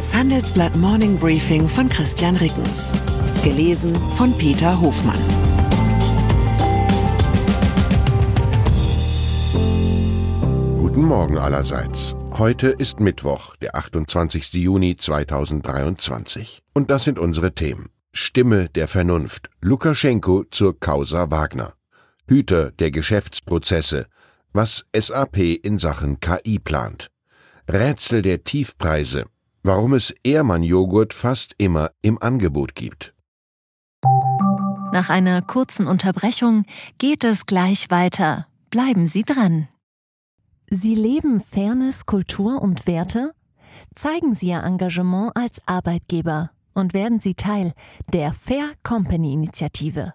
Das Handelsblatt Morning Briefing von Christian Rickens. Gelesen von Peter Hofmann. Guten Morgen allerseits. Heute ist Mittwoch, der 28. Juni 2023. Und das sind unsere Themen. Stimme der Vernunft. Lukaschenko zur Causa Wagner. Hüter der Geschäftsprozesse. Was SAP in Sachen KI plant. Rätsel der Tiefpreise warum es Ehrmann-Joghurt fast immer im Angebot gibt. Nach einer kurzen Unterbrechung geht es gleich weiter. Bleiben Sie dran. Sie leben Fairness, Kultur und Werte? Zeigen Sie Ihr Engagement als Arbeitgeber und werden Sie Teil der Fair Company Initiative.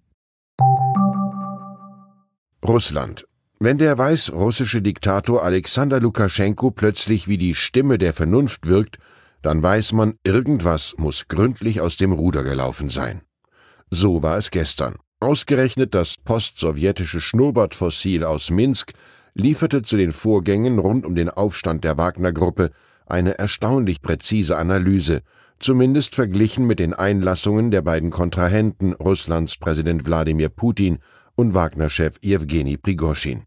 Russland. Wenn der weißrussische Diktator Alexander Lukaschenko plötzlich wie die Stimme der Vernunft wirkt, dann weiß man, irgendwas muss gründlich aus dem Ruder gelaufen sein. So war es gestern. Ausgerechnet das postsowjetische Schnurrbartfossil aus Minsk lieferte zu den Vorgängen rund um den Aufstand der Wagner-Gruppe eine erstaunlich präzise Analyse, zumindest verglichen mit den Einlassungen der beiden Kontrahenten Russlands Präsident Wladimir Putin und Wagner-Chef Jewgeni Prigoschin.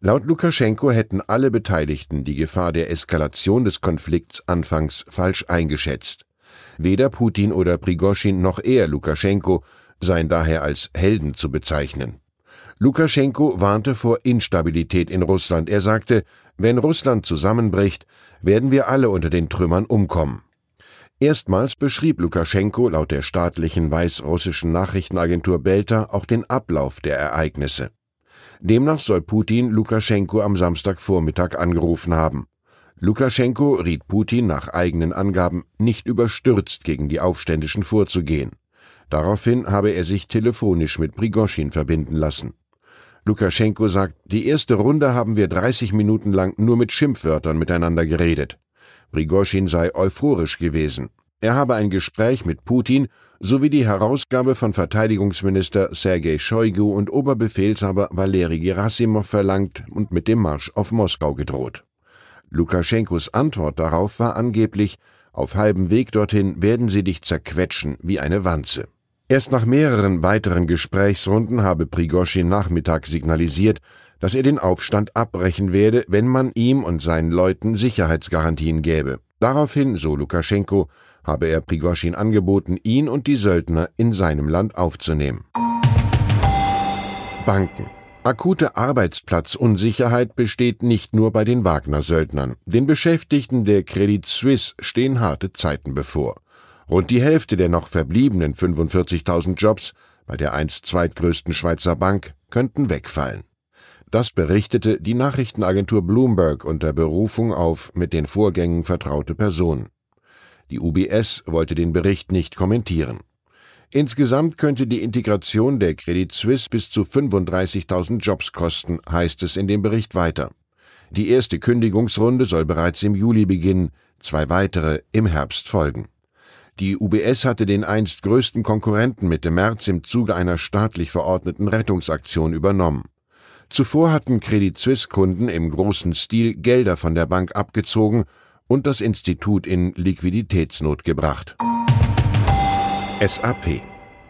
Laut Lukaschenko hätten alle Beteiligten die Gefahr der Eskalation des Konflikts anfangs falsch eingeschätzt. Weder Putin oder Prigoschin noch er Lukaschenko seien daher als Helden zu bezeichnen. Lukaschenko warnte vor Instabilität in Russland. Er sagte, wenn Russland zusammenbricht, werden wir alle unter den Trümmern umkommen. Erstmals beschrieb Lukaschenko laut der staatlichen weißrussischen Nachrichtenagentur Belta auch den Ablauf der Ereignisse. Demnach soll Putin Lukaschenko am Samstagvormittag angerufen haben. Lukaschenko riet Putin nach eigenen Angaben nicht überstürzt gegen die Aufständischen vorzugehen. Daraufhin habe er sich telefonisch mit Prigoschin verbinden lassen. Lukaschenko sagt, die erste Runde haben wir 30 Minuten lang nur mit Schimpfwörtern miteinander geredet. Prigoschin sei euphorisch gewesen. Er habe ein Gespräch mit Putin sowie die Herausgabe von Verteidigungsminister Sergei Shoigu und Oberbefehlshaber Valeri Gerasimov verlangt und mit dem Marsch auf Moskau gedroht. Lukaschenkos Antwort darauf war angeblich, auf halbem Weg dorthin werden sie dich zerquetschen wie eine Wanze. Erst nach mehreren weiteren Gesprächsrunden habe Prigoschin Nachmittag signalisiert, dass er den Aufstand abbrechen werde, wenn man ihm und seinen Leuten Sicherheitsgarantien gäbe. Daraufhin, so Lukaschenko, habe er Prigoschin angeboten, ihn und die Söldner in seinem Land aufzunehmen. Banken. Akute Arbeitsplatzunsicherheit besteht nicht nur bei den Wagner-Söldnern. Den Beschäftigten der Credit Suisse stehen harte Zeiten bevor. Rund die Hälfte der noch verbliebenen 45.000 Jobs bei der einst zweitgrößten Schweizer Bank könnten wegfallen. Das berichtete die Nachrichtenagentur Bloomberg unter Berufung auf mit den Vorgängen vertraute Personen. Die UBS wollte den Bericht nicht kommentieren. Insgesamt könnte die Integration der Credit Suisse bis zu 35.000 Jobs kosten, heißt es in dem Bericht weiter. Die erste Kündigungsrunde soll bereits im Juli beginnen, zwei weitere im Herbst folgen. Die UBS hatte den einst größten Konkurrenten Mitte März im Zuge einer staatlich verordneten Rettungsaktion übernommen. Zuvor hatten Credit Suisse Kunden im großen Stil Gelder von der Bank abgezogen und das Institut in Liquiditätsnot gebracht. SAP.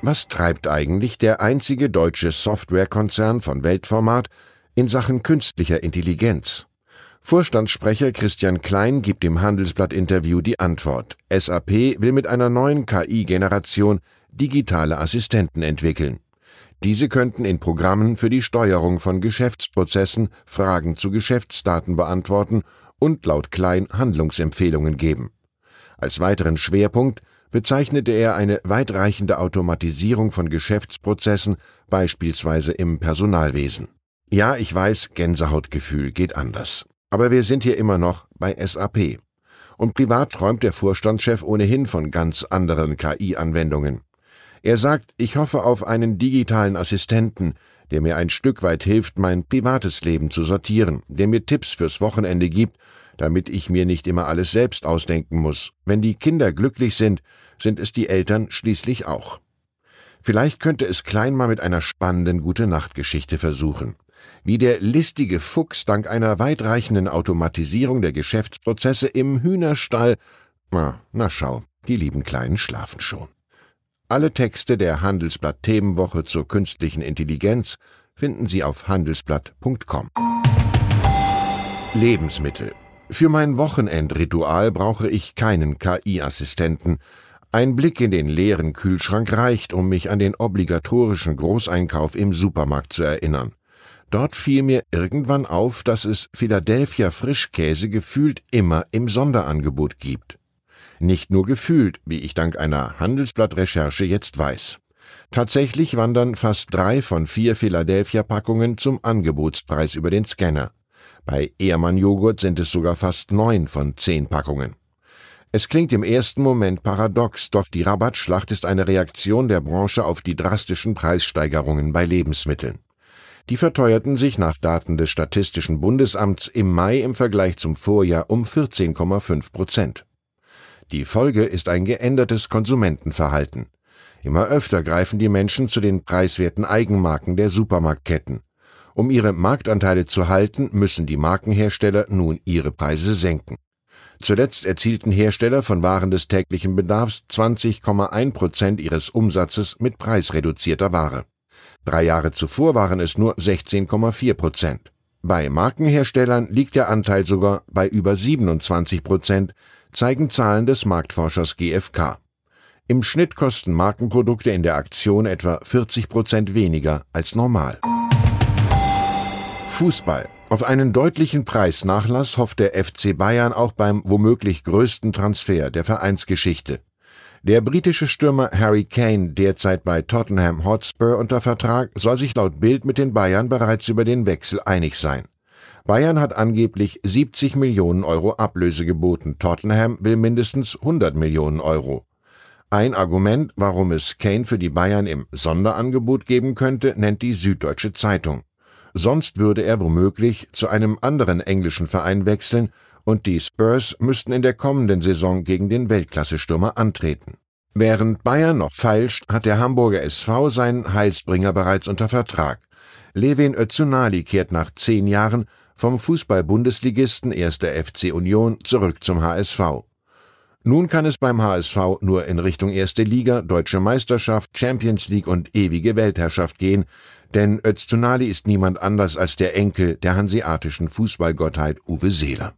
Was treibt eigentlich der einzige deutsche Softwarekonzern von Weltformat in Sachen künstlicher Intelligenz? Vorstandssprecher Christian Klein gibt im Handelsblatt-Interview die Antwort. SAP will mit einer neuen KI-Generation digitale Assistenten entwickeln. Diese könnten in Programmen für die Steuerung von Geschäftsprozessen Fragen zu Geschäftsdaten beantworten und laut Klein Handlungsempfehlungen geben. Als weiteren Schwerpunkt bezeichnete er eine weitreichende Automatisierung von Geschäftsprozessen, beispielsweise im Personalwesen. Ja, ich weiß, Gänsehautgefühl geht anders. Aber wir sind hier immer noch bei SAP. Und privat träumt der Vorstandschef ohnehin von ganz anderen KI-Anwendungen. Er sagt, ich hoffe auf einen digitalen Assistenten, der mir ein Stück weit hilft, mein privates Leben zu sortieren, der mir Tipps fürs Wochenende gibt, damit ich mir nicht immer alles selbst ausdenken muss. Wenn die Kinder glücklich sind, sind es die Eltern schließlich auch. Vielleicht könnte es Klein mal mit einer spannenden Gute-Nacht-Geschichte versuchen. Wie der listige Fuchs dank einer weitreichenden Automatisierung der Geschäftsprozesse im Hühnerstall. Na, na schau, die lieben Kleinen schlafen schon. Alle Texte der Handelsblatt Themenwoche zur künstlichen Intelligenz finden Sie auf handelsblatt.com. Lebensmittel. Für mein Wochenendritual brauche ich keinen KI-Assistenten, ein Blick in den leeren Kühlschrank reicht, um mich an den obligatorischen Großeinkauf im Supermarkt zu erinnern. Dort fiel mir irgendwann auf, dass es Philadelphia Frischkäse gefühlt immer im Sonderangebot gibt. Nicht nur gefühlt, wie ich dank einer Handelsblatt-Recherche jetzt weiß. Tatsächlich wandern fast drei von vier Philadelphia-Packungen zum Angebotspreis über den Scanner. Bei Ehrmann Joghurt sind es sogar fast neun von zehn Packungen. Es klingt im ersten Moment paradox, doch die Rabattschlacht ist eine Reaktion der Branche auf die drastischen Preissteigerungen bei Lebensmitteln. Die verteuerten sich nach Daten des Statistischen Bundesamts im Mai im Vergleich zum Vorjahr um 14,5 Prozent. Die Folge ist ein geändertes Konsumentenverhalten. Immer öfter greifen die Menschen zu den preiswerten Eigenmarken der Supermarktketten. Um ihre Marktanteile zu halten, müssen die Markenhersteller nun ihre Preise senken. Zuletzt erzielten Hersteller von Waren des täglichen Bedarfs 20,1 Prozent ihres Umsatzes mit preisreduzierter Ware. Drei Jahre zuvor waren es nur 16,4 Prozent. Bei Markenherstellern liegt der Anteil sogar bei über 27 Prozent, zeigen Zahlen des Marktforschers GfK. Im Schnitt kosten Markenprodukte in der Aktion etwa 40 Prozent weniger als normal. Fußball. Auf einen deutlichen Preisnachlass hofft der FC Bayern auch beim womöglich größten Transfer der Vereinsgeschichte. Der britische Stürmer Harry Kane, derzeit bei Tottenham Hotspur unter Vertrag, soll sich laut Bild mit den Bayern bereits über den Wechsel einig sein. Bayern hat angeblich 70 Millionen Euro Ablöse geboten, Tottenham will mindestens 100 Millionen Euro. Ein Argument, warum es Kane für die Bayern im Sonderangebot geben könnte, nennt die Süddeutsche Zeitung. Sonst würde er womöglich zu einem anderen englischen Verein wechseln und die Spurs müssten in der kommenden Saison gegen den Weltklasse-Stürmer antreten. Während Bayern noch feilscht, hat der Hamburger SV seinen Heilsbringer bereits unter Vertrag. Levin Özunali kehrt nach zehn Jahren vom Fußball-Bundesligisten 1. FC Union zurück zum HSV. Nun kann es beim HSV nur in Richtung erste Liga, deutsche Meisterschaft, Champions League und ewige Weltherrschaft gehen, denn Öztunali ist niemand anders als der Enkel der hanseatischen Fußballgottheit Uwe Seeler.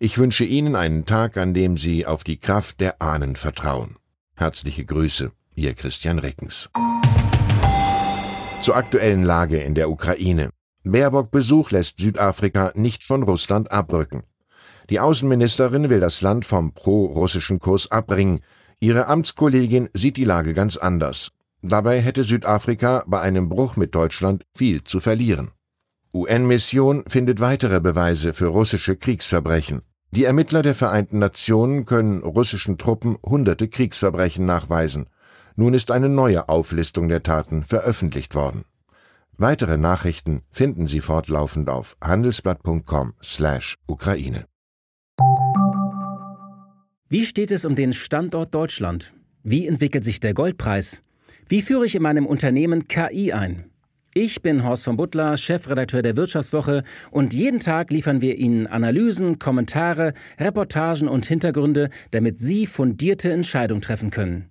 Ich wünsche Ihnen einen Tag, an dem Sie auf die Kraft der Ahnen vertrauen. Herzliche Grüße, Ihr Christian Reckens. Zur aktuellen Lage in der Ukraine. Baerbock Besuch lässt Südafrika nicht von Russland abrücken. Die Außenministerin will das Land vom pro-russischen Kurs abbringen. Ihre Amtskollegin sieht die Lage ganz anders. Dabei hätte Südafrika bei einem Bruch mit Deutschland viel zu verlieren. UN-Mission findet weitere Beweise für russische Kriegsverbrechen. Die Ermittler der Vereinten Nationen können russischen Truppen hunderte Kriegsverbrechen nachweisen. Nun ist eine neue Auflistung der Taten veröffentlicht worden. Weitere Nachrichten finden Sie fortlaufend auf handelsblatt.com/Ukraine. Wie steht es um den Standort Deutschland? Wie entwickelt sich der Goldpreis? Wie führe ich in meinem Unternehmen KI ein? Ich bin Horst von Butler, Chefredakteur der Wirtschaftswoche und jeden Tag liefern wir Ihnen Analysen, Kommentare, Reportagen und Hintergründe, damit Sie fundierte Entscheidungen treffen können.